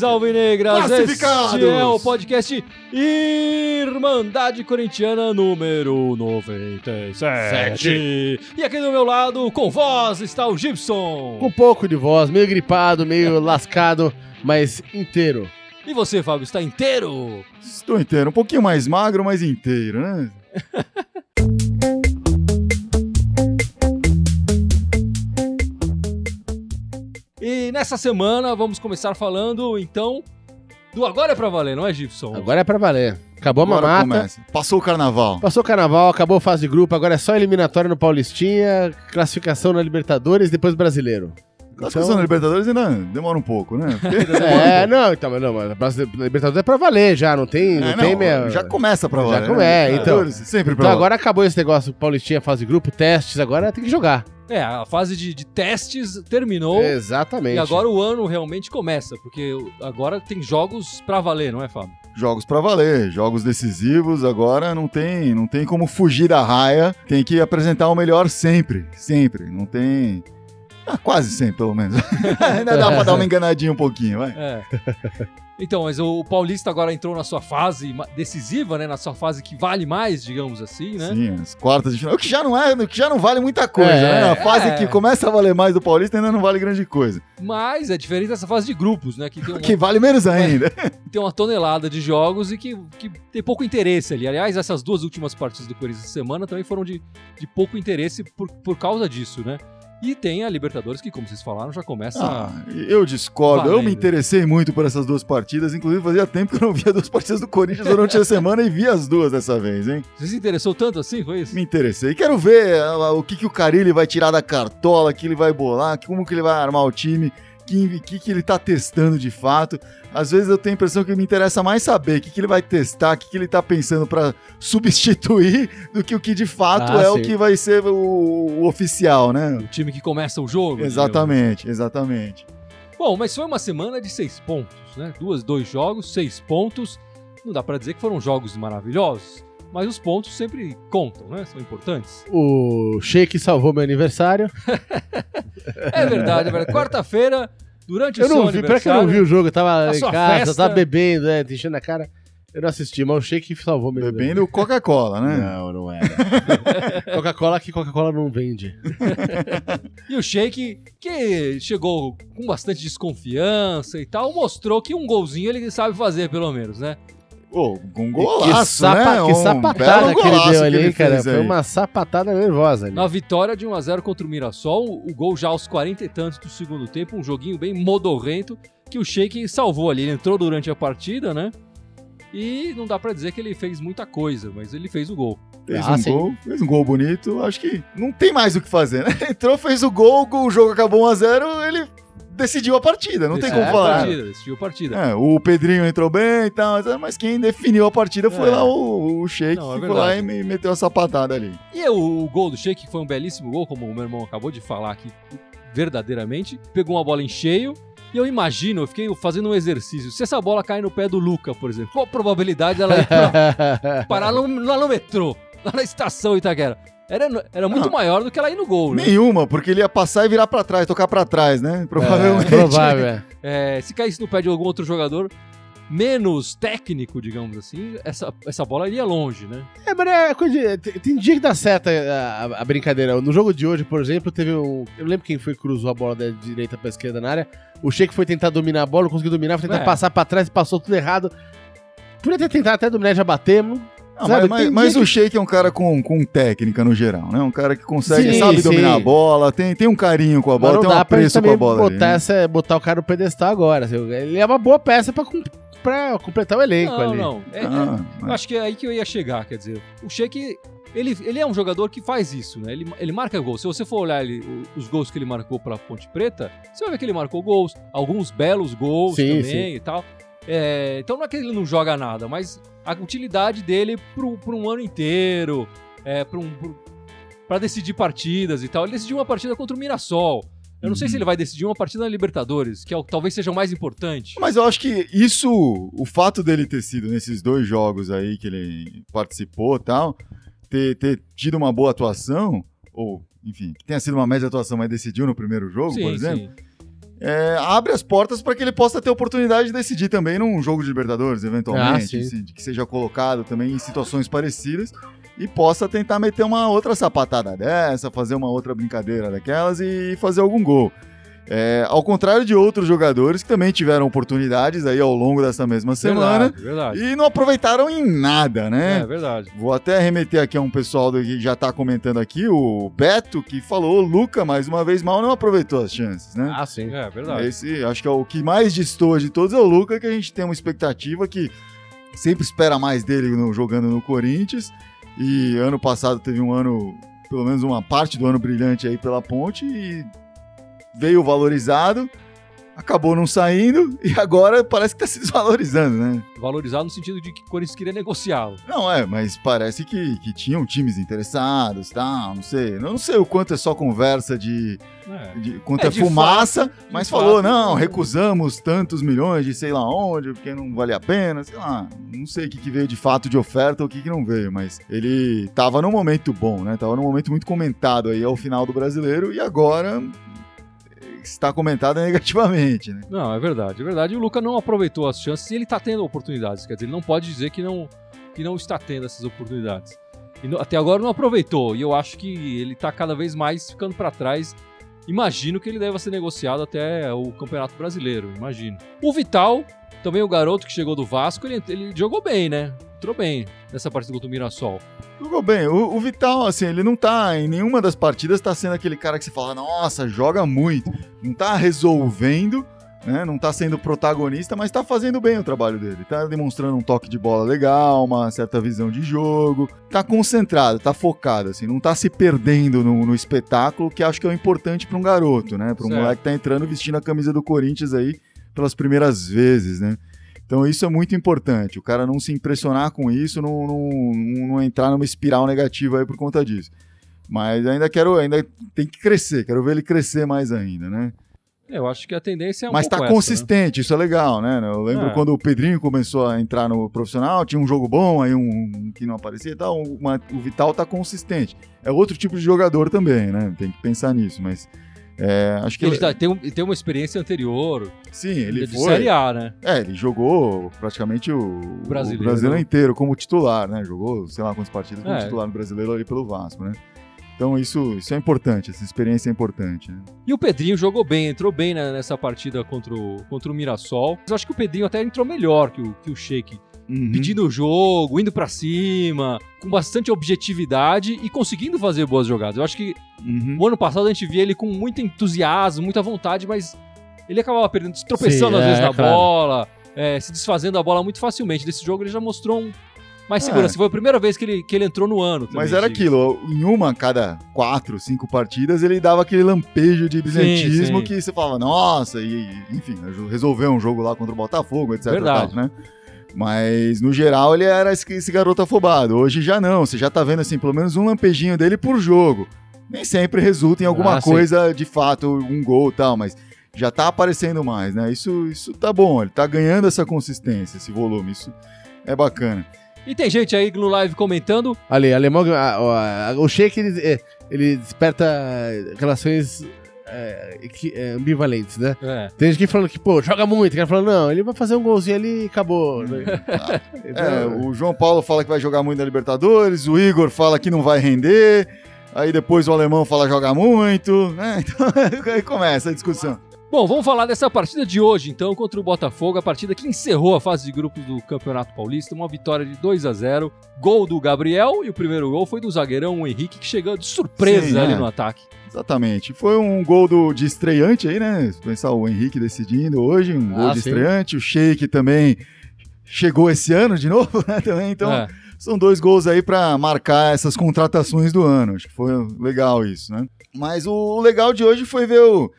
Alvinegras, alvinegras, este é o podcast Irmandade Corintiana número 97. E aqui do meu lado, com voz, está o Gibson. Com um pouco de voz, meio gripado, meio lascado, mas inteiro. E você, Fábio, está inteiro? Estou inteiro, um pouquinho mais magro, mas inteiro, né? E nessa semana vamos começar falando, então, do Agora é Pra Valer, não é, Gibson? Agora é pra valer. Acabou a Agora mamata, começa. Passou o carnaval. passou o carnaval, acabou a fase de grupo, agora é só eliminatória no Paulistinha, classificação na Libertadores, depois brasileiro. Classificação na Libertadores ainda demora um pouco, né? Porque- É, não, então, não, mas Libertadores é pra valer já, não tem, não É, tem não, meia... Já começa pra Já valer. come- né? é, então. Sempre pra Então agora acabou esse negócio, Paulistinha, fase de grupo, testes, agora tem que jogar. É, a fase de, de testes terminou. Exatamente. E agora o ano realmente começa, porque agora tem jogos pra valer, não é, Fábio? Jogos pra valer, jogos decisivos, agora não tem, não tem como fugir da raia, tem que apresentar o melhor sempre, sempre, não tem... Ah, quase sempre, pelo menos. Ainda dá pra dar uma enganadinha um pouquinho, vai. É. Então, mas o Paulista agora entrou na sua fase decisiva, né? Na sua fase que vale mais, digamos assim, né? Sim, as quartas de final. O que já não é, o que já não vale muita coisa, É, né? A fase é. que começa a valer mais do Paulista ainda não vale grande coisa. Mas é diferente dessa fase de grupos, né? Que uma, Que vale menos ainda. tem uma tonelada de jogos e que, que tem pouco interesse ali. Aliás, essas duas últimas partidas do Corinthians essa semana também foram de, de pouco interesse por, por causa disso, né? E tem a Libertadores que, como vocês falaram, já começa. Ah, eu discordo. Eu Valendo. me interessei muito por essas duas partidas. Inclusive, fazia tempo que eu não via duas partidas do Corinthians durante a semana e vi as duas dessa vez, hein? Você se interessou tanto assim? Foi isso? Me interessei. Quero ver ah, o que, que o Carilli vai tirar da cartola, que ele vai bolar, como que ele vai armar o time, que, que, que ele tá testando de fato. Às vezes eu tenho a impressão que me interessa mais saber o que, que ele vai testar, o que, que ele tá pensando pra substituir, do que o que de fato Ah, é o sim. que vai ser o, o oficial, né? O time que começa o jogo. Exatamente, exatamente. Bom, mas foi uma semana de seis pontos, né? Duas, dois jogos, seis pontos. Não dá pra dizer que foram jogos maravilhosos, mas os pontos sempre contam, né? São importantes. O Sheik salvou meu aniversário. É verdade, é verdade. Quarta-feira, durante o Eu seu não vi, pior que eu não vi o jogo, eu tava em casa, festa- tava bebendo, né, enchendo a cara. Eu não assisti, mas o Sheik salvou meu Bebendo Coca-Cola, né? Não, não era. Coca-Cola aqui, Coca-Cola não vende. E o Sheik, que chegou com bastante desconfiança e tal, mostrou que um golzinho ele sabe fazer, pelo menos, né? Pô, com que, golaço, sapa- né? que Um sapatada belo que ele deu ali, ele cara. Foi aí. uma sapatada nervosa ali. Na vitória de 1x0 contra o Mirassol, o gol já aos 40 e tantos do segundo tempo, um joguinho bem modorrento que o Sheik salvou ali. Ele entrou durante a partida, né? E não dá pra dizer que ele fez muita coisa, mas ele fez o gol. Fez Ah, um sim. gol, fez um gol bonito. Acho que não tem mais o que fazer, né? Entrou, fez o gol, o jogo acabou 1x0, ele decidiu a partida. Não tem Decidiu como a falar. Partida, decidiu a partida. É, o Pedrinho entrou bem e tal, mas quem definiu a partida foi É. lá o, o Sheik, Não, é foi lá e me meteu a sapatada ali. E o, o gol do Sheik foi um belíssimo gol, como o meu irmão acabou de falar aqui, verdadeiramente. Pegou uma bola em cheio. E eu imagino, eu fiquei fazendo um exercício. Se essa bola cair no pé do Luca, por exemplo, qual a probabilidade dela ir pra, parar no, lá no metrô, lá na estação Itaquera? Era, era muito Não. maior do que ela ir no gol, né? Nenhuma, porque ele ia passar e virar pra trás, tocar pra trás, né? Provavelmente. Provável, é. É, se caísse no pé de algum outro jogador menos técnico, digamos assim, essa, essa bola iria longe, né? É, mas é coisa de, tem, tem dia que dá certo a, a- a brincadeira. No jogo de hoje, por exemplo, teve um. Eu não lembro quem foi que cruzou a bola da direita pra esquerda na área. O Sheik foi tentar dominar a bola, não conseguiu dominar, foi tentar É. passar pra trás e passou tudo errado. Podia ter tentado até dominar e já bater, não- Sabe, mas mas- mas dia o Sheik é um cara com, com técnica no geral, né? Um cara que consegue, Sim, sabe sim. dominar a bola, tem, tem um carinho com a Mas bola, tem um apreço com a bola. ali, botar, né? essa, botar o cara no pedestal agora. assim, Ele é uma boa peça pra, pra completar o elenco Não, ali. não. É- é- Ah, eu acho que é aí que eu ia chegar, quer dizer. O Sheik, ele, ele é um jogador que faz isso, né? Ele, ele marca gol. Se você for olhar ele- os gols que ele marcou pra Ponte Preta, você vai ver que ele marcou gols, alguns belos gols Sim, também sim. e tal. É, então não é que ele não joga nada, mas a utilidade dele pro um ano inteiro, é, um, pro- pra decidir partidas e tal. Ele decidiu uma partida contra o Mirassol. Eu não sei Uhum. se ele vai decidir uma partida na Libertadores, que é o, talvez seja o mais importante. Mas eu acho que isso, o fato dele ter sido nesses dois jogos aí que ele participou e tal, ter, ter tido uma boa atuação, ou, enfim, que tenha sido uma média atuação, mas decidiu no primeiro jogo, por exemplo, é, abre as portas para que ele possa ter oportunidade de decidir também num jogo de Libertadores, Ah, eventualmente, sim. assim, que seja colocado também em situações parecidas e possa tentar meter uma outra sapatada dessa, fazer uma outra brincadeira daquelas e fazer algum gol. É, ao contrário de outros jogadores que também tiveram oportunidades aí ao longo dessa mesma semana Verdade, verdade. e não aproveitaram em nada, né? É verdade. Vou até remeter aqui a um pessoal do- que já tá comentando aqui, o Beto, que falou, Luca, mais uma vez mal, não aproveitou as chances, né? Ah, sim. É verdade. Esse, acho que é o que mais destoa de todos é o Luca, que a gente tem uma expectativa que sempre espera mais dele no- jogando no Corinthians. E ano passado teve um ano, pelo menos uma parte do ano brilhante aí pela ponte e veio valorizado, acabou não saindo e agora parece que tá se desvalorizando, né? Valorizar no sentido de que o Corinthians queria negociá-lo. Não, é, mas parece que, que tinham times interessados, tá? Não sei. Eu não sei o quanto é só conversa de. É. de quanto É, é, de fumaça, fato, mas falou, fato. não, recusamos tantos milhões de sei lá onde, porque não vale a pena, sei lá. Não sei o que, que veio de fato de oferta ou o que, que não veio, mas ele tava num momento bom, né? Tava num momento muito comentado aí ao final do brasileiro e agora está comentado negativamente, né? Não, é verdade, é verdade. O Luca não aproveitou as chances e ele tá tendo oportunidades. Quer dizer, ele não pode dizer que não, que não está tendo essas oportunidades. E no- até agora não aproveitou. E eu acho que ele tá cada vez mais ficando para trás. Imagino que ele deva ser negociado até o Campeonato Brasileiro, imagino. O Vital, também o garoto que chegou do Vasco, ele, ele jogou bem, né? Entrou bem nessa partida contra o Mirassol. Jogou bem. O, o Vital, assim, ele não tá em nenhuma das partidas, tá sendo aquele cara que você fala, nossa, joga muito. Não tá resolvendo, né? Não tá sendo protagonista, mas tá fazendo bem o trabalho dele. Tá demonstrando um toque de bola legal, uma certa visão de jogo. Tá concentrado, tá focado, assim, não tá se perdendo no, no espetáculo, que acho que é o importante pra um garoto, né? Pra um Certo. moleque que tá entrando vestindo a camisa do Corinthians aí pelas primeiras vezes, né? Então isso é muito importante. O cara não se impressionar com isso, não, não, não entrar numa espiral negativa aí por conta disso. Mas ainda quero, ainda tem que crescer, quero ver ele crescer mais ainda, né? É, Eu acho que a tendência é um Mas tá essa, né? consistente, isso é legal, né? Eu lembro É. quando o Pedrinho começou a entrar no profissional, tinha um jogo bom, aí um, que não aparecia e tal. uma- o Vital tá consistente. É outro tipo de jogador também, né? Tem que pensar nisso, mas é, acho que Ele ele, tá- tem, um- tem uma experiência anterior, sim, ele de foi. Série A, né? É, ele jogou praticamente o, o brasileiro. brasileiro, inteiro como titular, né? Jogou, sei lá quantas partidas como É. titular no brasileiro ali pelo Vasco, né? Então isso, isso é importante, essa experiência é importante, né? E o Pedrinho jogou bem, entrou bem né, nessa partida contra o, contra o Mirassol. Mas eu acho que o Pedrinho até entrou melhor que o, que o Sheik. Uhum. Pedindo o jogo, indo pra cima, com bastante objetividade e conseguindo fazer boas jogadas. Eu acho que Uhum. o ano passado a gente via ele com muito entusiasmo, muita vontade, mas ele acabava perdendo, se tropeçando Sim, às vezes é, na claro. bola, é, se desfazendo da bola muito facilmente. Nesse jogo ele já mostrou um mais É. segurança. Foi a primeira vez que ele, que ele entrou no ano. Mas também, era diga-se. aquilo, em uma cada quatro, cinco partidas, ele dava aquele lampejo de brilhantismo sim. que você falava, nossa, e enfim, resolveu um jogo lá contra o Botafogo, etc. Verdade. tal, né? Mas no geral ele era esse, garoto afobado. Hoje já não, você já tá vendo assim, pelo menos um lampejinho dele por jogo. Nem sempre resulta em alguma Ah, sim. coisa, de fato, um gol e tal, mas já tá aparecendo mais, né? Isso, isso tá bom, ele tá ganhando essa consistência, esse volume, isso é bacana. E tem gente aí no live comentando. Ali, alemão, a- a- o Sheik, ele, é, ele desperta relações é, é, ambivalentes, né? É, Tem gente que falando que, pô, joga muito. Tem cara falando, não, ele vai fazer um golzinho ali e acabou. né? Então, É, o João Paulo fala que vai jogar muito na Libertadores, o Igor fala que não vai render, aí depois o alemão fala jogar muito, né? Então aí começa a discussão. Bom, vamos falar dessa partida de hoje, então, contra o Botafogo, a partida que encerrou a fase de grupos do Campeonato Paulista, uma vitória de 2 a 0 Gol do Gabriel, e o primeiro gol foi do zagueirão o Henrique, que chegou de surpresa Sim, ali é. no ataque. Exatamente. Foi um gol do, de estreante aí, né? Pensar o Henrique decidindo hoje, um gol Ah, de sim. estreante. O Sheik também chegou esse ano de novo, né? Também, então É. são dois gols aí pra marcar essas contratações do ano. Acho que foi legal isso, né? Mas o legal de hoje foi ver o.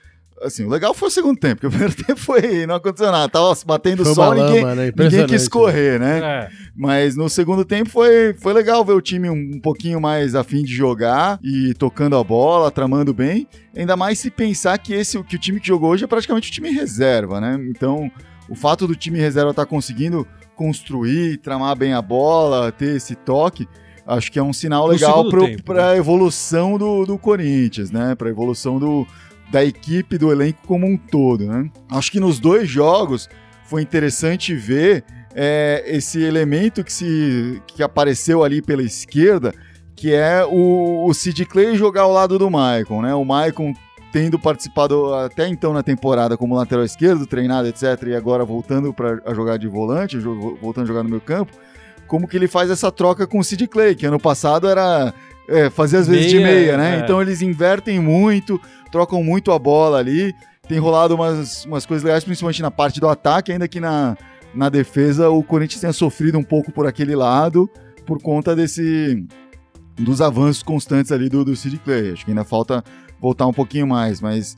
Assim, o legal foi o segundo tempo, porque o primeiro tempo foi. Não aconteceu nada. Tava batendo foi sol, ninguém, lama, né? ninguém quis correr, né? É. Mas no segundo tempo foi, foi legal ver o time um, um pouquinho mais afim de jogar e tocando a bola, tramando bem. Ainda mais se pensar que esse que o time que jogou hoje é praticamente o time reserva, né? Então, o fato do time reserva estar conseguindo construir, tramar bem a bola, ter esse toque, acho que é um sinal legal para tempo, a evolução do, do Corinthians, né? Para a evolução do, da equipe, do elenco como um todo, né? Acho que nos dois jogos foi interessante ver é, esse elemento que, se, que apareceu ali pela esquerda, que é o, o Sid Clay jogar ao lado do Maicon, né? O Maicon tendo participado até então na temporada como lateral esquerdo, treinado, etc., e agora voltando para jogar de volante, voltando a jogar no meu campo, como que ele faz essa troca com o Sid Clay, que ano passado era é, fazer às vezes de Meia, meia, né? é. Então eles invertem muito, trocam muito a bola ali, tem rolado umas, umas coisas legais, principalmente na parte do ataque, ainda que na, na defesa o Corinthians tenha sofrido um pouco por aquele lado, por conta desse dos avanços constantes ali do, do Sid Clay. Acho que ainda falta voltar um pouquinho mais, mas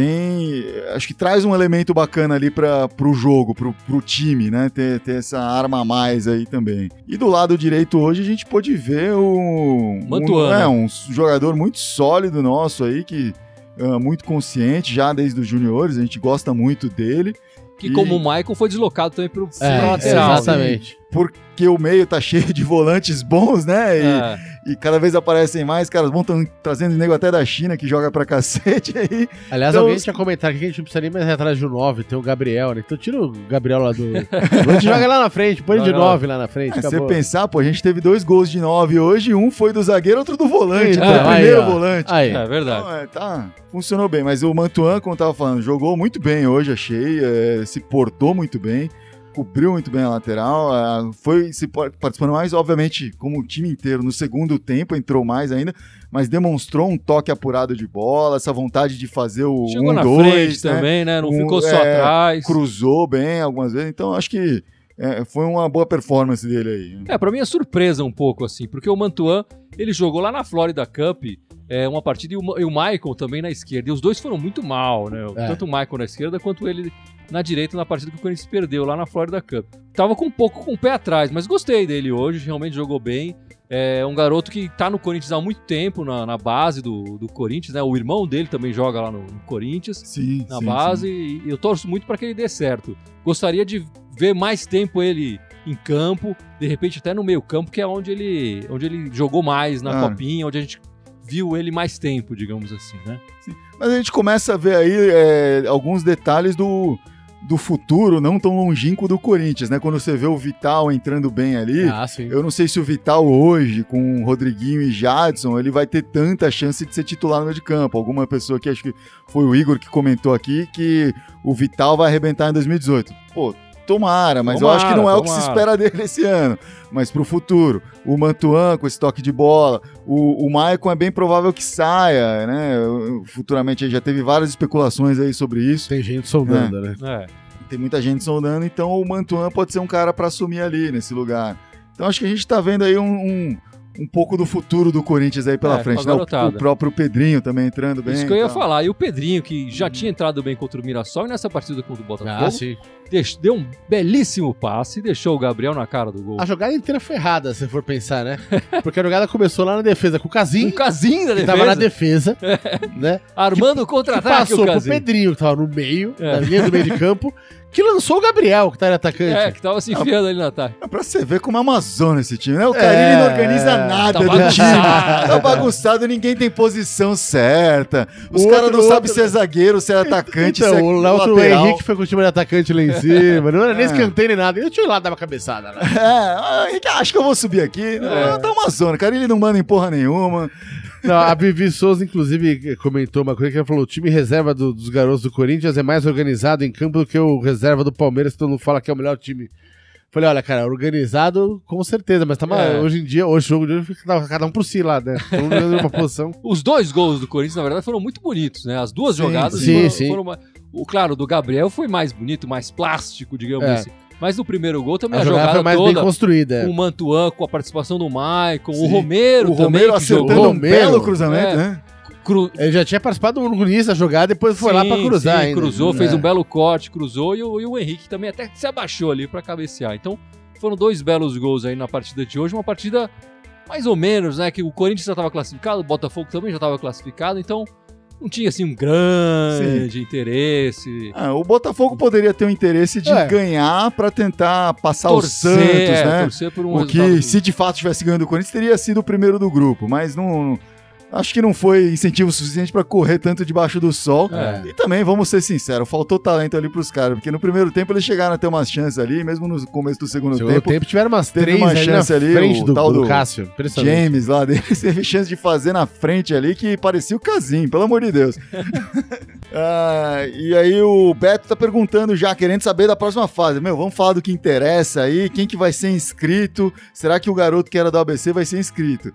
tem. Acho que traz um elemento bacana ali para pro jogo, pro, pro time, né? Ter, ter essa arma a mais aí também. E do lado direito hoje a gente pôde ver o. Mantuano. Um, é, um jogador muito sólido nosso aí, que. é muito consciente já desde os juniores, a gente gosta muito dele, Que E- como o Michael foi deslocado também pro É, lateral. exatamente. porque o meio tá cheio de volantes bons, né? E, É. e cada vez aparecem mais, caras vão tão trazendo nego até da China que joga pra cacete aí. Aliás, Então, alguém os- tinha comentado que a gente não precisa nem mais ir atrás do 9, tem o Gabriel, né? Então tira o Gabriel lá do. a gente joga lá na frente, põe de Joga lá. 9 lá na frente. É, se você pensar, pô, a gente teve dois gols de nove hoje, um foi do zagueiro, outro do volante, Então, do aí, primeiro ó. volante. Aí. É verdade. Então, é, tá, funcionou bem, mas o Mantuan, como eu tava falando, jogou muito bem hoje, achei, é, se portou muito bem, cobriu muito bem a lateral, é, foi se par- participando mais, obviamente, como o time inteiro, no segundo tempo, entrou mais ainda, mas demonstrou um toque apurado de bola, essa vontade de fazer o Chegou 1 na 2 frente também, né? Não Um, ficou só é, atrás. cruzou bem algumas vezes, então acho que é, foi uma boa performance dele aí. É, pra mim é surpresa um pouco, assim, porque o Mantuan, ele jogou lá na Florida Cup é, uma partida e o, e o Michael também na esquerda. E os dois foram muito mal, né? É. Tanto o Michael na esquerda quanto ele na direita na partida que o Corinthians perdeu lá na Florida Cup. Tava com um pouco com o pé atrás, mas gostei dele hoje, realmente jogou bem. É um garoto que tá no Corinthians há muito tempo, na, na base do, do Corinthians, né? O irmão dele também joga lá no, no Corinthians Sim, na sim, base sim. e eu torço muito para que ele dê certo. Gostaria de ver mais tempo ele em campo, de repente até no meio campo, que é onde ele, onde ele jogou mais na Ah. copinha, onde a gente viu ele mais tempo, digamos assim, né? Mas a gente começa a ver aí é, alguns detalhes do, do futuro não tão longínquo do Corinthians, né? Quando você vê o Vital entrando bem ali, Ah, sim. eu não sei se o Vital hoje, com o Rodriguinho e Jadson, ele vai ter tanta chance de ser titular no meio de campo. Alguma pessoa que acho que foi o Igor que comentou aqui que o Vital vai arrebentar em 2018. Pô, tomara, mas eu acho que não é Tomara, o que se tomara. espera dele esse ano. Mas pro futuro, o Mantuan com esse toque de bola, o, o Maicon é bem provável que saia, né? Futuramente já teve várias especulações aí sobre isso. Tem gente soldando, né? É. Tem muita gente sondando, então o Mantuan pode ser um cara para assumir ali nesse lugar. Então acho que a gente tá vendo aí um, um, um pouco do futuro do Corinthians aí pela É, frente. Né? O, o próprio Pedrinho também entrando bem. Isso que eu ia então. falar. E o Pedrinho, que já tinha entrado bem contra o Mirassol e nessa partida contra o Botafogo, Ah, sim. deu um belíssimo passe e deixou o Gabriel na cara do gol. A jogada inteira foi errada, se for pensar, né? Porque a jogada começou lá na defesa com o Casim, casinho da que defesa, tava na defesa, né? armando o Que contra-ataque passou o pro. Pedrinho, que tava no meio, É. na linha do meio de campo, que lançou o Gabriel, que tá atacante. É, que tava se enfiando ali no ataque. É pra você ver como é uma zona esse time, né? O Carilli não organiza é, nada tá do time. Tá bagunçado, ninguém tem posição certa. Os O caras não sabem se é zagueiro, se é atacante, Então, se é o outro lateral. Henrique foi com o time de atacante lá em cima, não era nem É. escanteio nem nada. Eu tinha lá, dava cabeçada lá. É, ah, Henrique, acho que eu vou subir aqui. Não, Tá uma zona. Carilli não manda em porra nenhuma. Não, a Vivi Souza, inclusive, comentou uma coisa que ela falou: o time reserva do- dos garotos do Corinthians é mais organizado em campo do que o reserva do Palmeiras, que todo mundo fala que é o melhor time. Falei, olha, cara, organizado com certeza, mas tá, É. hoje em dia, hoje o jogo de hoje fica cada um por si lá, né? Todo mundo numa posição. Os dois gols do Corinthians, na verdade, foram muito bonitos, né? As duas Sim, jogadas sim, foram, sim. foram uma- O, claro, o do Gabriel foi mais bonito, mais plástico, digamos É. assim. Mas no primeiro gol também A a, jogada jogada foi mais toda, bem construída. com o Mantuan, com a participação do Maicon, o. Romero o também, Romero que acertando jogou. um belo cruzamento, É. né? Cru... Ele já tinha participado no início da jogada, depois foi lá Sim, pra cruzar sim, ainda. cruzou, fez É. um belo corte, cruzou e o, e o Henrique também até se abaixou ali pra cabecear. Então, foram dois belos gols aí na partida de hoje, uma partida mais ou menos, né, que o Corinthians já estava classificado, o Botafogo também já estava classificado, então não tinha assim um grande interesse. Ah, o Botafogo poderia ter o interesse de É. ganhar pra tentar passar torcer, o Santos, é, né? torcer por um o que, se de fato tivesse ganhando o Corinthians, teria sido o primeiro do grupo, mas não. Acho que não foi incentivo suficiente pra correr tanto debaixo do sol. É. E também, vamos ser sinceros, faltou talento ali pros caras, porque no primeiro tempo eles chegaram a ter umas chances ali, mesmo no começo do segundo Segundo tempo. tempo, tiveram umas três uma ali chance na ali, frente o do, tal do do Cássio. James lá deles teve chance de fazer na frente ali que parecia o Casim, pelo amor de Deus. Ah, e aí o Beto tá perguntando já, querendo saber da próxima fase. Meu, vamos falar do que interessa aí, quem que vai ser inscrito? Será que o garoto que era do ABC vai ser inscrito?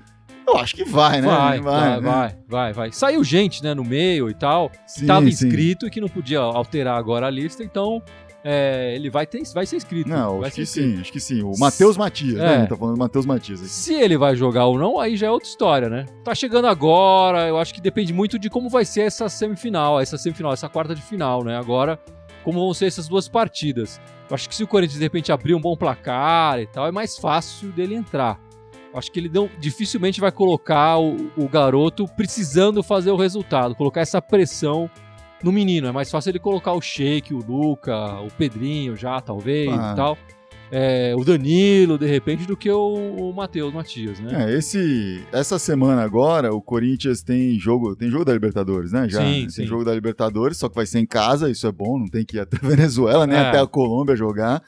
Eu acho que vai, né? Vai, vai, né? vai, vai, vai. Saiu gente, né, no meio e tal, Sim, tava sim. inscrito e que não podia alterar agora a lista, então é, ele vai, ter, vai ser inscrito. Não, vai acho que inscrito. sim, acho que sim. O Matheus Matias, É. né? A gente Tá falando do Matheus Matias aqui. Se ele vai jogar ou não, aí já é outra história, né? Tá chegando agora, eu acho que depende muito de como vai ser essa semifinal, essa semifinal, essa quarta de final, né? Agora, como vão ser essas duas partidas. Eu acho que se o Corinthians de repente abrir um bom placar e tal, é mais fácil dele entrar. Acho que ele não, dificilmente vai colocar o, o garoto precisando fazer o resultado, colocar essa pressão no menino. É mais fácil ele colocar o Sheik, o Luca, o Pedrinho já, talvez Ah. e tal. É, o Danilo, de repente, do que o, o Matheus Matias, né? É, esse, essa semana agora, o Corinthians tem jogo, tem jogo da Libertadores, né? Já Sim, tem sim. jogo da Libertadores, só que vai ser em casa, isso é bom, não tem que ir até a Venezuela, nem É. até a Colômbia jogar.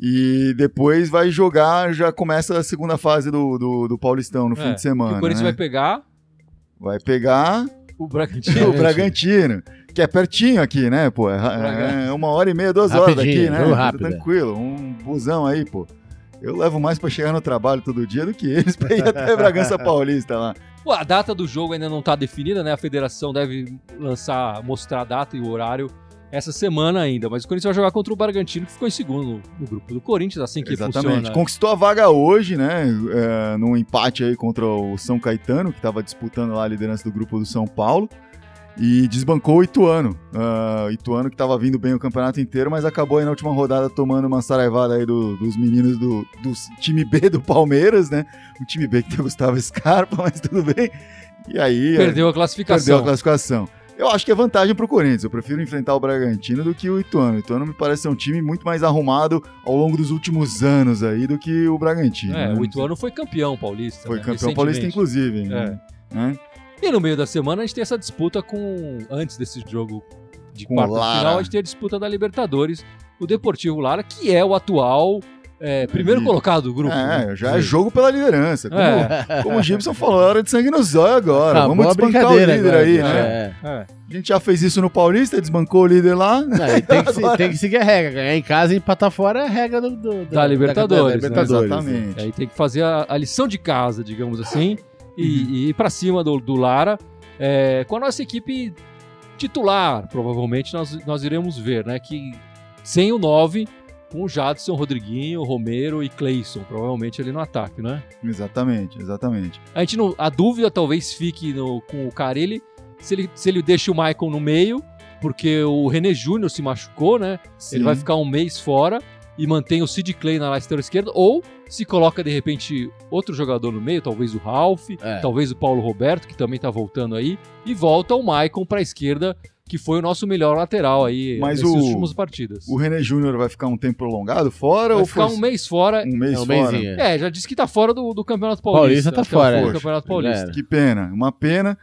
E depois vai jogar, já começa a segunda fase do, do, do Paulistão no É, fim de semana. o Corinthians né? vai pegar vai pegar o Bragantino. o Bragantino, que é pertinho aqui, né, pô? É, é uma hora e meia, duas horas Rapidinho, daqui, né? jogo Tá rápido, é. Tranquilo, um busão aí, pô. Eu levo mais pra chegar no trabalho todo dia do que eles pra ir até Bragança Paulista lá. Pô, a data do jogo ainda não tá definida, né? A federação deve lançar, mostrar a data e o horário essa semana ainda. Mas o Corinthians vai jogar contra o Bragantino, que ficou em segundo no, grupo do Corinthians, assim que Exatamente. funciona. Conquistou a vaga hoje, né? É, num empate aí contra o São Caetano, que estava disputando lá a liderança do grupo do São Paulo. E desbancou o Ituano. Ah, Ituano que estava vindo bem o campeonato inteiro, mas acabou aí na última rodada tomando uma saraivada aí do- dos meninos do, do time B do Palmeiras, né? O time B que tem o Gustavo Scarpa, mas tudo bem. E aí. Perdeu a Perdeu classificação. a classificação. Eu acho que é vantagem pro Corinthians. Eu prefiro enfrentar o Bragantino do que o Ituano. O Ituano me parece ser um time muito mais arrumado ao longo dos últimos anos aí do que o Bragantino. É, né? o Ituano foi campeão paulista. foi né, campeão paulista, inclusive. É. né? E no meio da semana a gente tem essa disputa com. Antes desse jogo de quarta final, a gente tem a disputa da Libertadores, o Deportivo Lara, que é o atual é, primeiro É, colocado do grupo. É, né? já é jogo pela liderança. Como, É. como o Gibson falou, é hora de sangue no zóio agora. Acabou Vamos desbancar o líder agora, aí, né? É. É. A gente já fez isso no Paulista, desbancou o líder lá. Não, e tem, que, se- tem que seguir a regra. Ganhar em casa e empatar fora é a regra do, do- Da Libertadores, né? Libertadores. Exatamente. Aí tem que fazer a, a lição de casa, digamos assim, Uhum. e, e ir pra cima do, do Lara. é, com a nossa equipe titular, provavelmente nós, nós iremos ver, né? Que sem o 9, com o Jadson, Rodriguinho, Romero e Cleison, provavelmente ali no ataque, né? Exatamente, exatamente. A, gente não, a dúvida talvez fique no- com o Carilli se ele, se ele deixa o Michael no meio, porque o René Júnior se machucou, né? Ele Sim. vai ficar um mês fora e mantém o Sid Clay na lateral esquerda, ou se coloca de repente outro jogador no meio, talvez o Ralph, É. talvez o Paulo Roberto, que também tá voltando aí, e volta o Maicon pra esquerda, que foi o nosso melhor lateral aí Mas o- últimas partidas. O René Júnior vai ficar um tempo prolongado fora vai ou ficar foi um mês fora. um mês É um fora? mêsinho. É, já disse que tá fora do, do Campeonato Paulista. Paulista tá o fora, é. Campeonato Paulista. Que pena, uma pena.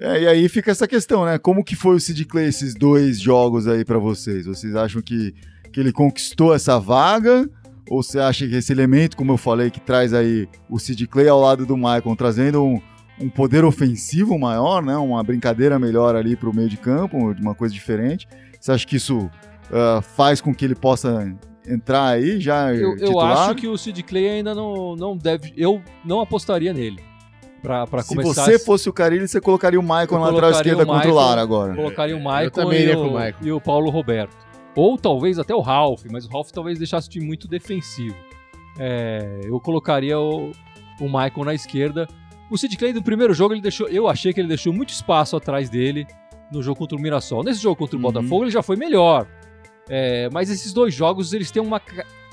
É, e aí fica essa questão, né? Como que foi o Sid Clay esses dois jogos aí pra vocês? Vocês acham que, que ele conquistou essa vaga? Ou você acha que esse elemento, como eu falei, que traz aí o Sid Clay ao lado do Michael, trazendo um, um poder ofensivo maior, né? Uma brincadeira melhor ali pro meio de campo, uma coisa diferente. Você acha que isso ah, faz com que ele possa entrar aí já Eu, eu acho que o Sid Clay ainda não, não deve. Eu não apostaria nele. Pra, pra Se começar. você fosse o Carilli, você colocaria o Michael na lateral esquerda o contra o Michael, Lara agora. colocaria o Michael também e, o, o Michael. e o Paulo Roberto. Ou talvez até o Ralph, mas o Ralph talvez deixasse o time muito defensivo. É, eu colocaria o, o Michael na esquerda. O Sid Clay no primeiro jogo, ele deixou, eu achei que ele deixou muito espaço atrás dele no jogo contra o Mirassol. Nesse jogo contra o Uhum. Botafogo, ele já foi melhor. É, mas esses dois jogos, eles têm uma,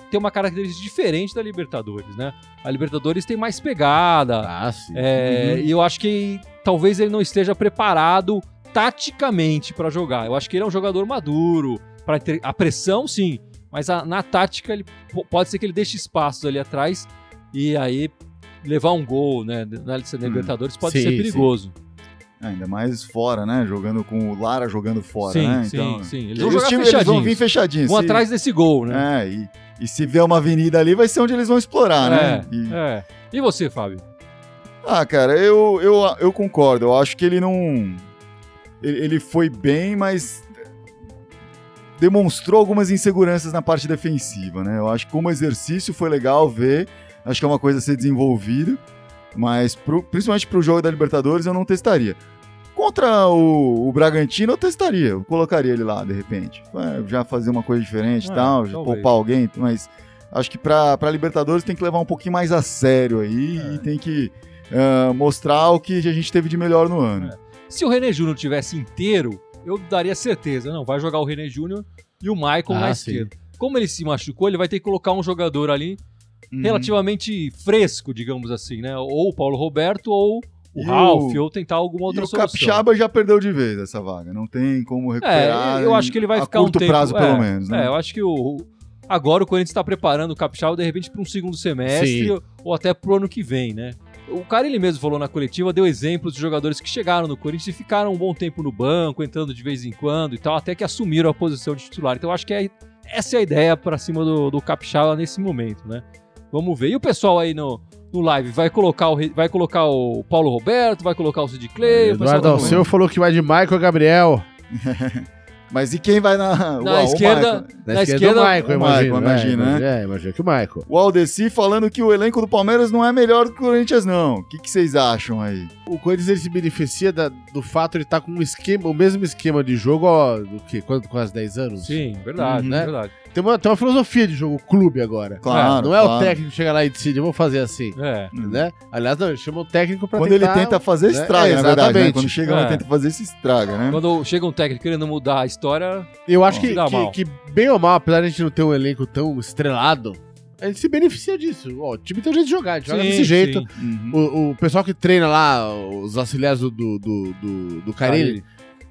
têm uma característica diferente da Libertadores, né? A Libertadores tem mais pegada, Ah, sim. é, Uhum. E eu acho que talvez ele não esteja preparado taticamente pra jogar. Eu acho que ele é um jogador maduro. Pra ter, a pressão, sim. Mas a- na tática, ele, po- pode ser que ele deixe espaços ali atrás. E aí, levar um gol né, na Hum. Libertadores pode Sim, ser sim. perigoso. É, ainda mais fora, né? Jogando com o Lara jogando fora, sim, né? sim, sim. Eles vão jogar eles vão vir fechadinhos. Vão Se- atrás desse gol, né? É, e, e se vier uma avenida ali, vai ser onde eles vão explorar, né? E- é. E você, Fábio? Ah, cara, eu, eu, eu concordo. Eu acho que ele não. Ele, ele foi bem, mas demonstrou algumas inseguranças na parte defensiva, né? Eu acho que como exercício foi legal ver. Acho que é uma coisa a ser desenvolvida. Mas pro- principalmente pro jogo da Libertadores eu não testaria. Contra o, o Bragantino eu testaria. Eu colocaria ele lá, de repente. É, já fazer uma coisa diferente e É, tal, talvez. poupar alguém, mas. Acho que pra, pra Libertadores tem que levar um pouquinho mais a sério aí É. e tem que ah, mostrar o que a gente teve de melhor no ano. Se o René Júnior tivesse inteiro, eu daria certeza. Não, vai jogar o René Júnior e o Michael Ah, na sim. esquerda. Como ele se machucou, ele vai ter que colocar um jogador ali Uhum. relativamente fresco, digamos assim, né? Ou o Paulo Roberto ou o E Ralf, o- ou tentar alguma outra e o solução. Capixaba já perdeu de vez essa vaga. Não tem como recuperar. É, eu acho que ele vai ficar curto um tempo. prazo, é, pelo menos. Né? É, eu acho que o. Agora o Corinthians está preparando o Capixaba, de repente, para um segundo semestre Sim. ou até pro ano que vem, né? O cara, ele mesmo falou na coletiva, deu exemplos de jogadores que chegaram no Corinthians e ficaram um bom tempo no banco, entrando de vez em quando e tal, até que assumiram a posição de titular. Então, eu acho que é- essa é a ideia para cima do, do Capixaba nesse momento, né? Vamos ver. E o pessoal aí no, no live vai colocar, o, vai colocar o Paulo Roberto, vai colocar o Sid Clay. Eduardo tá Alceu falou que vai de Michael Gabriel. Mas e quem vai na. Na esquerda, Na, Na esquerda, esquerda, o Michael, o imagino. Michael, imagina, é, né? É, imagina que o Michael. O Aldeci falando que o elenco do Palmeiras não é melhor do que o Corinthians, não. O que, que vocês acham aí? O Corinthians ele se beneficia da- do fato de estar com um esquema, o mesmo esquema de jogo ó, do que? Quanto, quase 10 anos? Sim, verdade, Uhum. Né? verdade. Tem uma, tem uma filosofia de jogo, clube agora. Claro. não é o claro. técnico que chega lá e decide, vamos fazer assim. É. Né? Aliás, não, ele chama o técnico pra Quando tentar... ele tenta fazer, né? estraga, É, na verdade. Né? exatamente. Quando chega lá É. e tenta fazer, se estraga, né? Quando chega um técnico querendo mudar a história, Eu acho que, que, que, bem ou mal, apesar de a gente não ter um elenco tão estrelado, a gente se beneficia disso. Ó, o time tem um jeito de jogar, a gente joga Sim, desse jeito. Uhum. O, o pessoal que treina lá, os auxiliares do, do, do, do, do Carilli,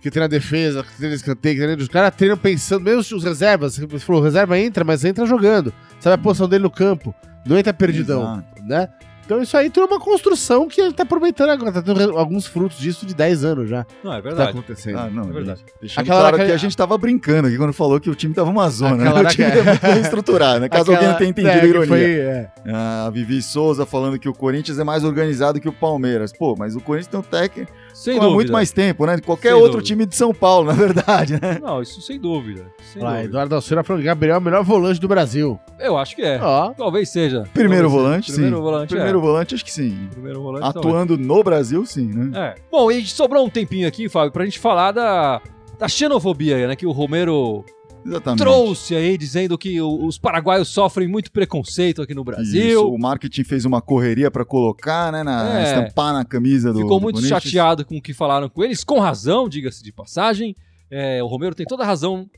que treina defesa, que treina escanteio, que treina... os caras treinam pensando, mesmo os reservas, você falou, reserva entra, mas entra jogando. Sabe a posição dele no campo, não entra perdidão, Exato. né? Então isso aí tem uma construção que ele tá aproveitando agora, tá tendo alguns frutos disso de 10 anos já. Não, é Tá verdade. acontecendo. Ah, não, É verdade. Deixando Aquela- claro aquela- que a gente tava brincando aqui quando falou que o time tava uma zona. Aquela né? O time que- é muito né? Caso alguém não tenha entendido é, a ironia. foi, é. Ah, A Vivi Souza falando que o Corinthians é mais organizado que o Palmeiras. Pô, mas o Corinthians tem um técnico Sem dúvida. muito mais tempo, né? Qualquer Sem outro dúvida. time de São Paulo, na verdade, né? Não, isso sem dúvida. Sem Lá, dúvida. Eduardo Alceira falando que Gabriel é o melhor volante do Brasil. Eu acho que é. Ó, Talvez seja. Primeiro Talvez seja. volante, Primeiro sim. volante, Primeiro é. volante, acho que sim. Primeiro volante, talvez. Atuando no Brasil, sim, né? É. Bom, e sobrou um tempinho aqui, Fábio, pra gente falar da, da xenofobia, né? Que o Romero Exatamente. trouxe aí, dizendo que os paraguaios sofrem muito preconceito aqui no Isso, Brasil. o marketing fez uma correria pra colocar, né? Na, É. Estampar na camisa do. Ficou do muito Corinthians. chateado com o que falaram com eles, com razão, diga-se de passagem. É, o Romero tem toda a razão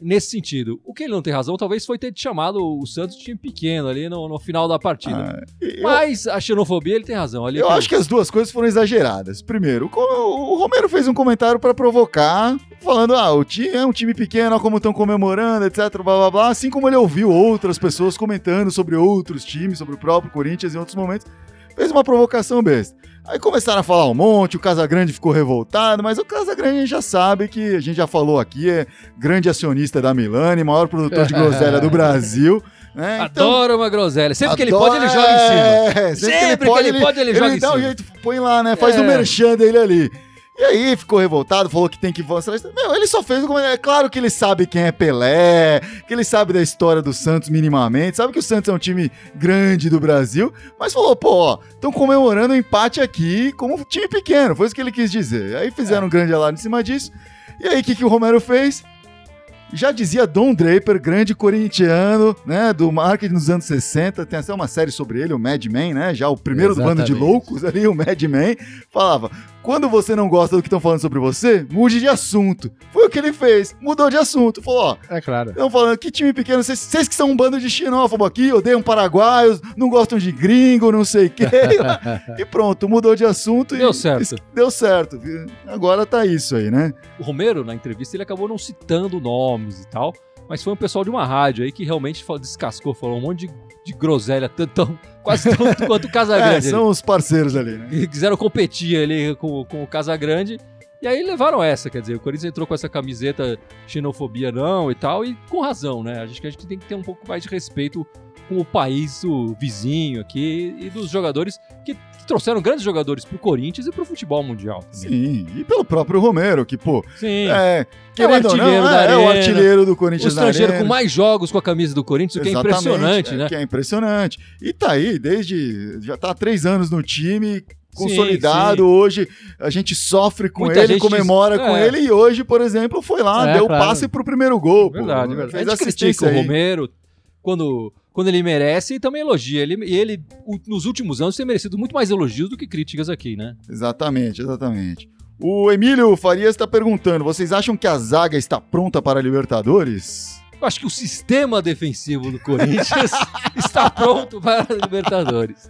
nesse sentido. O que ele não tem razão, talvez, foi ter chamado o Santos de time pequeno ali no, no final da partida. Ah, eu, Mas a xenofobia ele tem razão. Ali eu acho que as duas coisas foram exageradas. Primeiro, o, o Romero fez um comentário pra provocar, falando: ah, o time é um time pequeno, como estão comemorando, etc, blá blá blá. Assim como ele ouviu outras pessoas comentando sobre outros times, sobre o próprio Corinthians em outros momentos, fez uma provocação besta. Aí começaram a falar um monte, o Casagrande ficou revoltado, mas o Casagrande a gente já sabe que a gente já falou aqui, é grande acionista da Milani, maior produtor de groselha do Brasil. Né? Então, Adora uma groselha. Sempre que ele pode, ele joga em cima. É, sempre, Sempre que ele pode, ele, pode, ele joga em dá um cima. jeito, põe lá, né? Faz É. o merchan dele ali. E aí ficou revoltado, falou que tem que avançar. Meu, ele só fez comentário. É claro que ele sabe quem é Pelé, que ele sabe da história do Santos minimamente, sabe que o Santos é um time grande do Brasil, mas falou, pô, ó, estão comemorando o empate aqui como um time pequeno, foi isso que ele quis dizer. Aí fizeram um grande alarme em cima disso. E aí, o que, que o Romero fez? Já dizia Don Draper, grande corintiano, né, do marketing nos anos 60, tem até uma série sobre ele, o Mad Men, né, já o primeiro do bando de Exatamente. loucos ali, o Mad Men, falava, quando você não gosta do que estão falando sobre você, mude de assunto. Foi o que ele fez, mudou de assunto, falou, ó, é claro. Estão falando, que time pequeno, vocês, vocês que são um bando de xenófobo aqui, odeiam paraguaios, não gostam de gringo, não sei o quê. e pronto, mudou de assunto Deu e certo. deu certo. Agora tá isso aí, né? O Romero, na entrevista, ele acabou não citando nomes e tal, mas foi um pessoal de uma rádio aí que realmente descascou, falou um monte de de groselha, tão, quase tanto quanto o Casagrande. É, são os parceiros ali, né? que quiseram competir ali com, com o Casagrande. E aí levaram essa, quer dizer, o Corinthians entrou com essa camiseta xenofobia não e tal, e com razão, né? Acho que a gente tem que ter um pouco mais de respeito com o país, o vizinho aqui, e dos jogadores que trouxeram grandes jogadores pro Corinthians e pro futebol mundial. também. Sim, e pelo próprio Romero, que, pô, Sim. é, querendo ou não, é, é o artilheiro do o Corinthians na estrangeiro com mais jogos com a camisa do Corinthians, o que é impressionante, é, né? Que é impressionante. E tá aí, desde. Já tá há três anos no time, consolidado. sim. Hoje a gente sofre com Muita ele, comemora com é. ele. E hoje, por exemplo, foi lá, É, deu claro. passe pro primeiro gol. pô. Verdade, verdade. Fez a gente critica assistência o aí. Romero quando, quando ele merece e também elogia. Ele, e ele, nos últimos anos, tem merecido muito mais elogios do que críticas aqui, né? Exatamente, exatamente. O Emílio Farias está perguntando: vocês acham que a zaga está pronta para a Libertadores? Eu acho que o sistema defensivo do Corinthians está pronto para a Libertadores.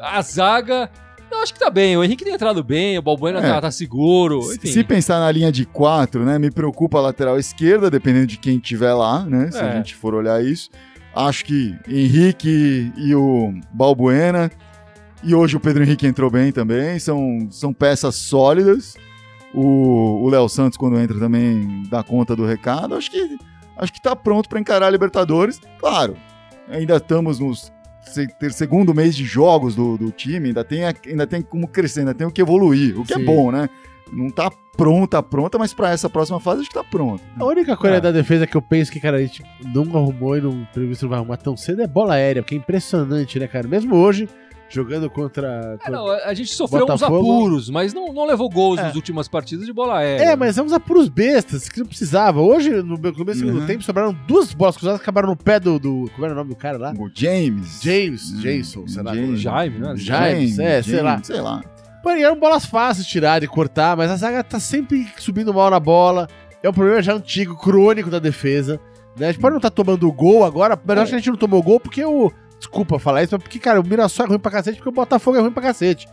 A zaga, eu acho que tá bem. O Henrique tem entrado bem, o Balbuena É. tá, tá seguro. Se- Enfim, Se pensar na linha de quatro, né? Me preocupa a lateral esquerda, dependendo de quem tiver lá, né? Se É. a gente for olhar isso. Acho que Henrique e o Balbuena. E hoje o Pedro Henrique entrou bem também. São, são peças sólidas. O Léo Santos, quando entra, também dá conta do recado. Acho que, acho que tá pronto para encarar a Libertadores. Claro, ainda estamos ter segundo mês de jogos do, do time, ainda tem, ainda tem como crescer, ainda tem o que evoluir, o que é Sim. bom, né? Não tá pronta, pronta, mas para essa próxima fase acho que tá pronto. A única coisa É. da defesa que eu penso que, cara, a gente nunca arrumou e não previsto não vai arrumar tão cedo é bola aérea, porque é impressionante, né, cara? Mesmo hoje, jogando contra. É, não, a gente sofreu Botafogo- uns apuros, mas não, não levou gols É. nas últimas partidas de bola aérea. É, mas vamos apuros bestas, que não precisava. Hoje, no começo do segundo Uhum. tempo, sobraram duas bolas cruzadas que acabaram no pé do, do. Como era o nome do cara lá? O James. James, Hum, Jason, sei lá. James. Jaime, né? James, é, sei lá. Sei lá. Pô, e eram bolas fáceis de tirar, de cortar, mas a zaga tá sempre subindo mal na bola. É um problema já antigo, crônico da defesa. Né? A gente pode não estar tomando gol agora, mas acho que a gente não tomou gol porque o. Desculpa falar isso, mas porque, cara, o Mirassol é ruim pra cacete, porque o Botafogo é ruim pra cacete.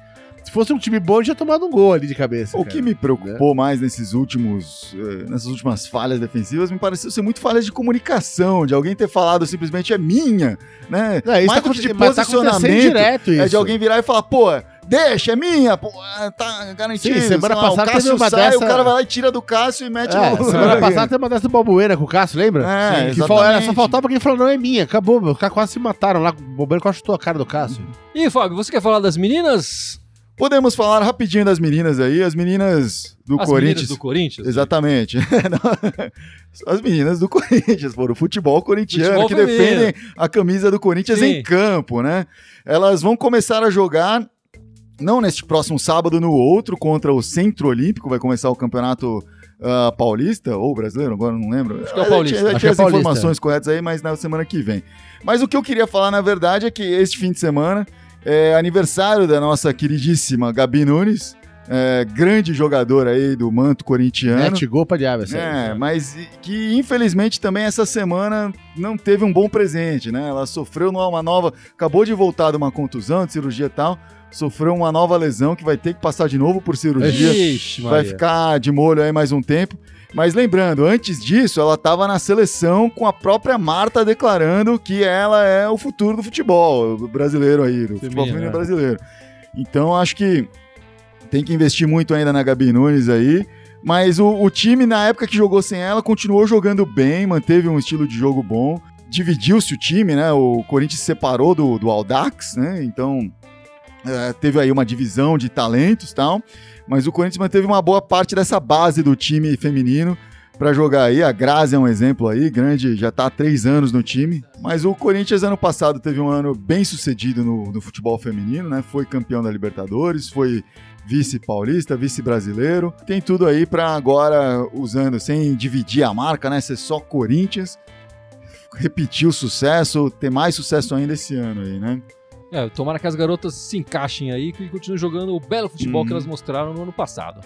Se fosse um time bom, a gente tinha tomado um gol ali de cabeça. O cara. que me preocupou mais nesses últimos, eh, nessas últimas falhas defensivas me pareceu ser muito falhas de comunicação, de alguém ter falado simplesmente é minha, né? Não, isso mais tá do que de tá posicionamento, direto isso. é de alguém virar e falar, pô, deixa, é minha, pô, ah, tá garantido. Sim, semana lá, passada o Cássio teve uma sai, dessa- o cara vai lá e tira do Cássio e mete É, no... semana passada tem uma dessa do Balbuena com o Cássio, lembra? É, que fal- era, só faltava alguém falando, não é minha, acabou, meu. Os caras quase se mataram lá, o Balbuena quase chutou a cara do Cássio. E, Fábio, você quer falar das meninas? Podemos falar rapidinho das meninas aí, as meninas do As Corinthians. meninas do Corinthians? Exatamente. As meninas do Corinthians, pô, o futebol corintiano, Futebol que feminino. defendem a camisa do Corinthians Sim. em campo, né? Elas vão começar a jogar, não neste próximo sábado, no outro, contra o Centro Olímpico, vai começar o campeonato ah, paulista, ou brasileiro, agora eu não lembro. Acho que é o paulista. A gente vai Acho ter que é as paulista. informações corretas aí, mas na semana que vem. Mas o que eu queria falar, na verdade, é que este fim de semana é aniversário da nossa queridíssima Gabi Nunes, é, grande jogador aí do manto corintiano. Mete gol pra diabo, essa É, mas e- que infelizmente também essa semana não teve um bom presente, né? Ela sofreu numa- uma nova. Acabou de voltar de uma contusão, de cirurgia e tal. Sofreu uma nova lesão que vai ter que passar de novo por cirurgia. Ixi, vai ficar de molho aí mais um tempo. Mas lembrando, antes disso, ela estava na seleção com a própria Marta declarando que ela é o futuro do futebol brasileiro aí, do futebol feminino é. brasileiro. Então acho que tem que investir muito ainda na Gabi Nunes aí. Mas o, o time, na época que jogou sem ela, continuou jogando bem, manteve um estilo de jogo bom. Dividiu-se o time, né? O Corinthians se separou do, do Aldax, né? Então é, teve aí uma divisão de talentos tal. Mas o Corinthians manteve uma boa parte dessa base do time feminino para jogar aí. A Grazi é um exemplo aí, grande, já tá há três anos no time. Mas o Corinthians ano passado teve um ano bem sucedido no, no futebol feminino, né? Foi campeão da Libertadores, foi vice paulista, vice brasileiro. Tem tudo aí para agora usando sem dividir a marca, né? Ser só Corinthians. Repetir o sucesso, ter mais sucesso ainda esse ano aí, né? É, tomara que as garotas se encaixem aí e continuem jogando o belo futebol Uhum. que elas mostraram no ano passado.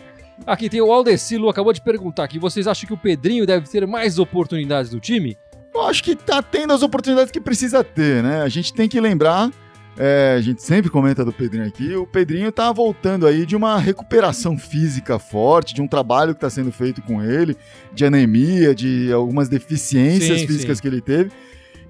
Aqui tem o Aldecilo, acabou de perguntar aqui. Vocês acham que o Pedrinho deve ter mais oportunidades no time? Eu acho que tá tendo as oportunidades que precisa ter, né? A gente tem que lembrar, é, a gente sempre comenta do Pedrinho aqui, o Pedrinho tá voltando aí de uma recuperação física forte, de um trabalho que tá sendo feito com ele, de anemia, de algumas deficiências Sim, físicas sim. que ele teve.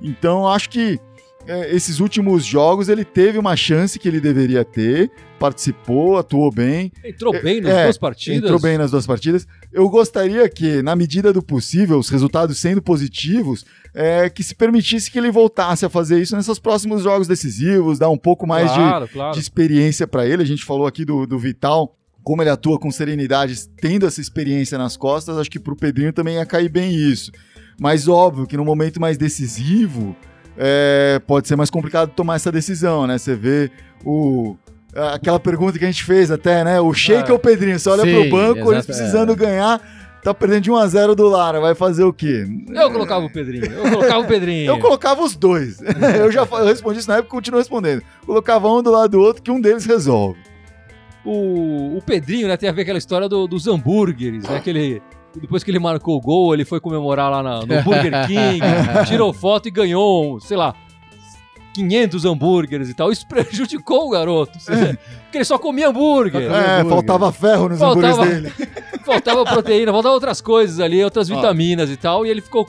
Então, acho que é, esses últimos jogos ele teve uma chance que ele deveria ter, participou, atuou bem, Entrou bem nas É, duas partidas. entrou bem nas duas partidas. Eu gostaria que, na medida do possível, os resultados sendo positivos, é, que se permitisse que ele voltasse a fazer isso nesses próximos jogos decisivos, dar um pouco mais de, claro, claro. de experiência para ele. A gente falou aqui do, do Vital, como ele atua com serenidade, tendo essa experiência nas costas, acho que pro Pedrinho também ia cair bem isso. Mas óbvio que no momento mais decisivo, é, pode ser mais complicado tomar essa decisão, né? Você vê o. Aquela pergunta que a gente fez até, né? O Sheik É. ou o Pedrinho? Você olha Sim, pro banco, eles precisando é. ganhar, tá perdendo de 1 a 0 do Lara, vai fazer o quê? Eu colocava o Pedrinho. Eu colocava o Pedrinho. Eu colocava os dois. eu já eu respondi isso na época e continuo respondendo. Colocava um do lado do outro que um deles resolve. O, o Pedrinho, né, tem a ver aquela história do- dos hambúrgueres, né? Que ele, depois que ele marcou o gol, ele foi comemorar lá na- no Burger King, tirou foto e ganhou, sei lá, 500 hambúrgueres e tal. Isso prejudicou o garoto. Porque ele só comia hambúrguer. É, hambúrguer. faltava ferro nos Faltava- hambúrgueres dele. Faltava proteína, faltava outras coisas ali, outras Ó. vitaminas e tal. E ele ficou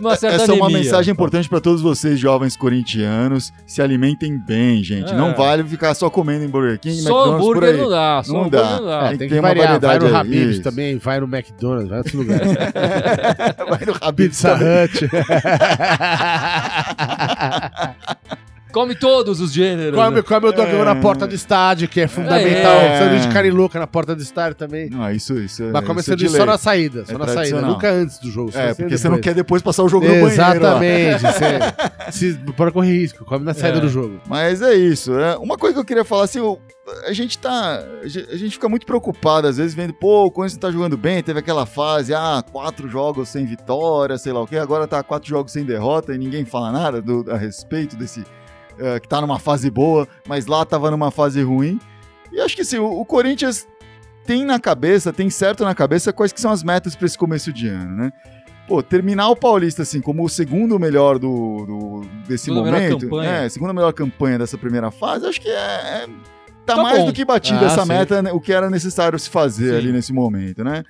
uma certa Essa é uma anemia. mensagem importante para todos vocês, jovens corintianos. Se alimentem bem, gente. É. Não vale ficar só comendo em Burger King, Só McDonald's por hambúrguer aí. não dá, só Não hambúrguer dá. não dá. É, tem tem que variar. Vai no Habib's isso. também, vai no McDonald's, vai em outros lugares. Vai no Habib's Pizza. Hut. Come todos os gêneros. come, né? come o dogão É. na porta do estádio, que é fundamental. É. Sanduíche de carne louca na porta do estádio também. Não, isso, isso. Mas come isso é sanduíche só na saída, só É na saída, nunca antes do jogo. É, assim porque você não quer depois passar o jogo no banheiro. Exatamente. pode correr risco, come na saída É. do jogo. Mas é isso. né? Uma coisa que eu queria falar, assim, a gente tá. A gente a gente fica muito preocupado, às vezes, vendo, pô, o Corinthians tá jogando bem, teve aquela fase, ah, quatro jogos sem vitória, sei lá o quê, agora tá quatro jogos sem derrota e ninguém fala nada do- a respeito desse. Eh, que tá numa fase boa, mas lá tava numa fase ruim. E acho que assim, o, o Corinthians tem na cabeça, tem certo na cabeça quais que são as metas para esse começo de ano, né? Pô, terminar o Paulista, assim, como o segundo melhor do, do- desse Segunda momento, campanha. é, segunda melhor campanha dessa primeira fase, acho que é, é- tá, Tá mais bom. do que batida Ah, essa sim. meta, né, o que era necessário se fazer Sim. ali nesse momento, né?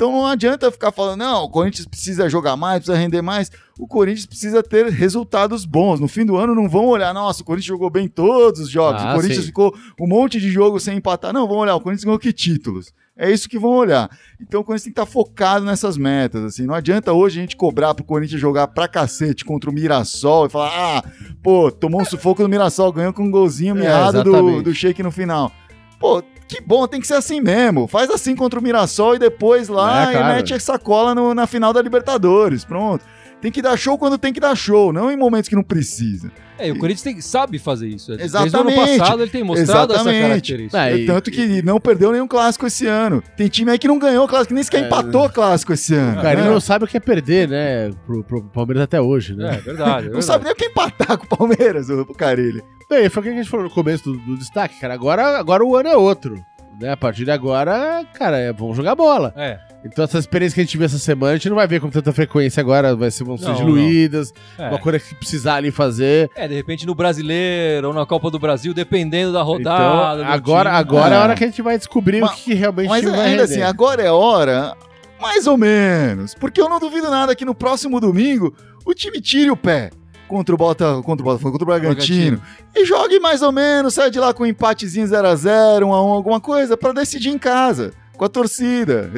Então não adianta ficar falando, não, o Corinthians precisa jogar mais, precisa render mais. O Corinthians precisa ter resultados bons. No fim do ano não vão olhar, nossa, o Corinthians jogou bem todos os jogos, Ah, o Corinthians sim. ficou um monte de jogo sem empatar. Não, vão olhar, o Corinthians ganhou que títulos? É isso que vão olhar. Então o Corinthians tem que estar focado nessas metas, assim. Não adianta hoje a gente cobrar pro Corinthians jogar pra cacete contra o Mirassol e falar, ah, pô, tomou um sufoco do Mirassol, ganhou com um golzinho É, mirrado do, do Sheik no final. Pô, que bom, tem que ser assim mesmo. Faz assim contra o Mirassol e depois lá É, e mete essa cola no- na final da Libertadores. Pronto. Tem que dar show quando tem que dar show, não em momentos que não precisa. É, e o Corinthians tem- sabe fazer isso. Desde o ano Exatamente. passado ele tem mostrado essa Exatamente. característica. É, É, e- tanto que não perdeu nenhum clássico esse ano. Tem time aí que não ganhou clássico, que nem sequer É. empatou clássico esse ano. O cara né? ele não sabe o que é perder, né? Pro, pro Palmeiras até hoje, É, né? verdade. é Não verdade. sabe nem o que é empatar com o Palmeiras, o, o Carilli. Bem, foi o que a gente falou no começo do, do destaque, cara. Agora, agora o ano é outro. Né? A partir de agora, cara, é, vamos jogar bola. É, Então, essa experiência que a gente viu essa semana, a gente não vai ver com tanta frequência agora, vai ser, vão ser Não, diluídas, é. uma coisa que precisar ali fazer. É, de repente no Brasileiro ou na Copa do Brasil, dependendo da Então, rodada. do agora, time. agora é a É. hora que a gente vai descobrir Mas- o que, realmente Mas vai ainda render. assim, agora é hora, mais ou menos. Porque eu não duvido nada que no próximo domingo o time tire o pé contra o Bota, contra o Botafogo, contra o Bragantino. E jogue mais ou menos, sai de lá com um empatezinho 0x0, 1x1, alguma coisa, pra decidir em casa, com a torcida,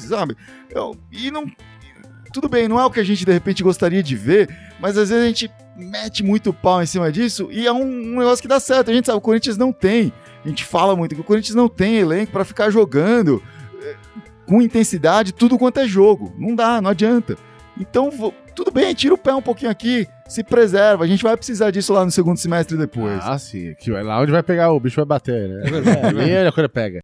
sabe? Eu- e não. Tudo bem, não é o que a gente de repente gostaria de ver, mas às vezes a gente mete muito pau em cima disso e é um, um negócio que dá certo. A gente sabe, o Corinthians não tem. A gente fala muito que o Corinthians não tem elenco pra ficar jogando eh, com intensidade tudo quanto é jogo. Não dá, não adianta. Então, tudo bem, tira o pé um pouquinho aqui, se preserva. A gente vai precisar disso lá no segundo semestre depois. Ah, sim. Vai lá onde vai pegar, o bicho vai bater, né? É verdade. Ali a coisa pega.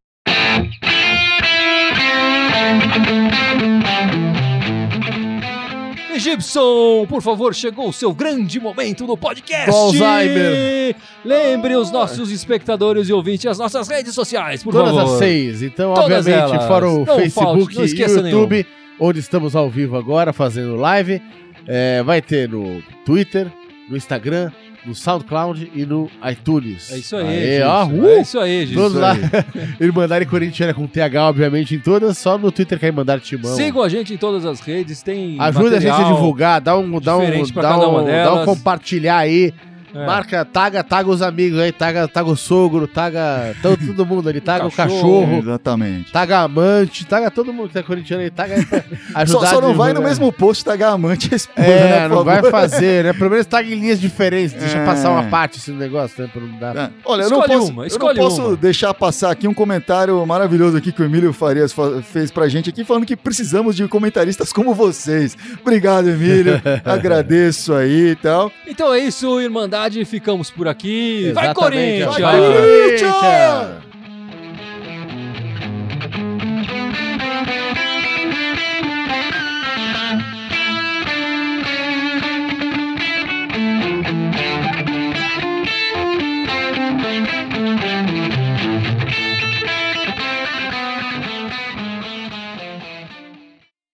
Gibson, por favor, chegou o seu grande momento no podcast. Alzheimer. Lembre os nossos espectadores e ouvintes as nossas redes sociais, por Todas favor. as seis. Então, Todas obviamente, elas. fora o Não Facebook falte, e o YouTube, onde estamos ao vivo agora, fazendo live. É, vai ter no Twitter, no Instagram, no SoundCloud e no iTunes. É isso aí, Aê, Gibson. ó, uh, É isso aí, Gibson. Todos lá. Irmandade Corintiana com TH, obviamente, em todas. Só no Twitter que é Irmandade Timão. Sigam a gente em todas as redes, tem Ajuda a gente a divulgar, dá um, dá um, dá um, dá um compartilhar aí. É. Marca, taga, taga os amigos aí, taga, taga o sogro, taga todo, todo mundo ali, taga o cachorro. cachorro, Exatamente. taga amante, taga todo mundo que é corintiano aí, taga aí pra ajudar Só, só não vai no mesmo post tagar amante e a esposa, É, né, não vai fazer, né? Pelo menos taga em linhas diferentes, deixa É. passar uma parte esse negócio, né? Pra não dar. É. Olha, eu não Escolhe posso, uma, eu não posso uma. deixar passar aqui um comentário maravilhoso aqui que o Emílio Farias fa- fez pra gente aqui, falando que precisamos de comentaristas como vocês. Obrigado, Emílio. Agradeço aí e tal. Então é isso, Irmandade. Ficamos por aqui. Vai, Exatamente, Corinthians! Vai, Corinthians!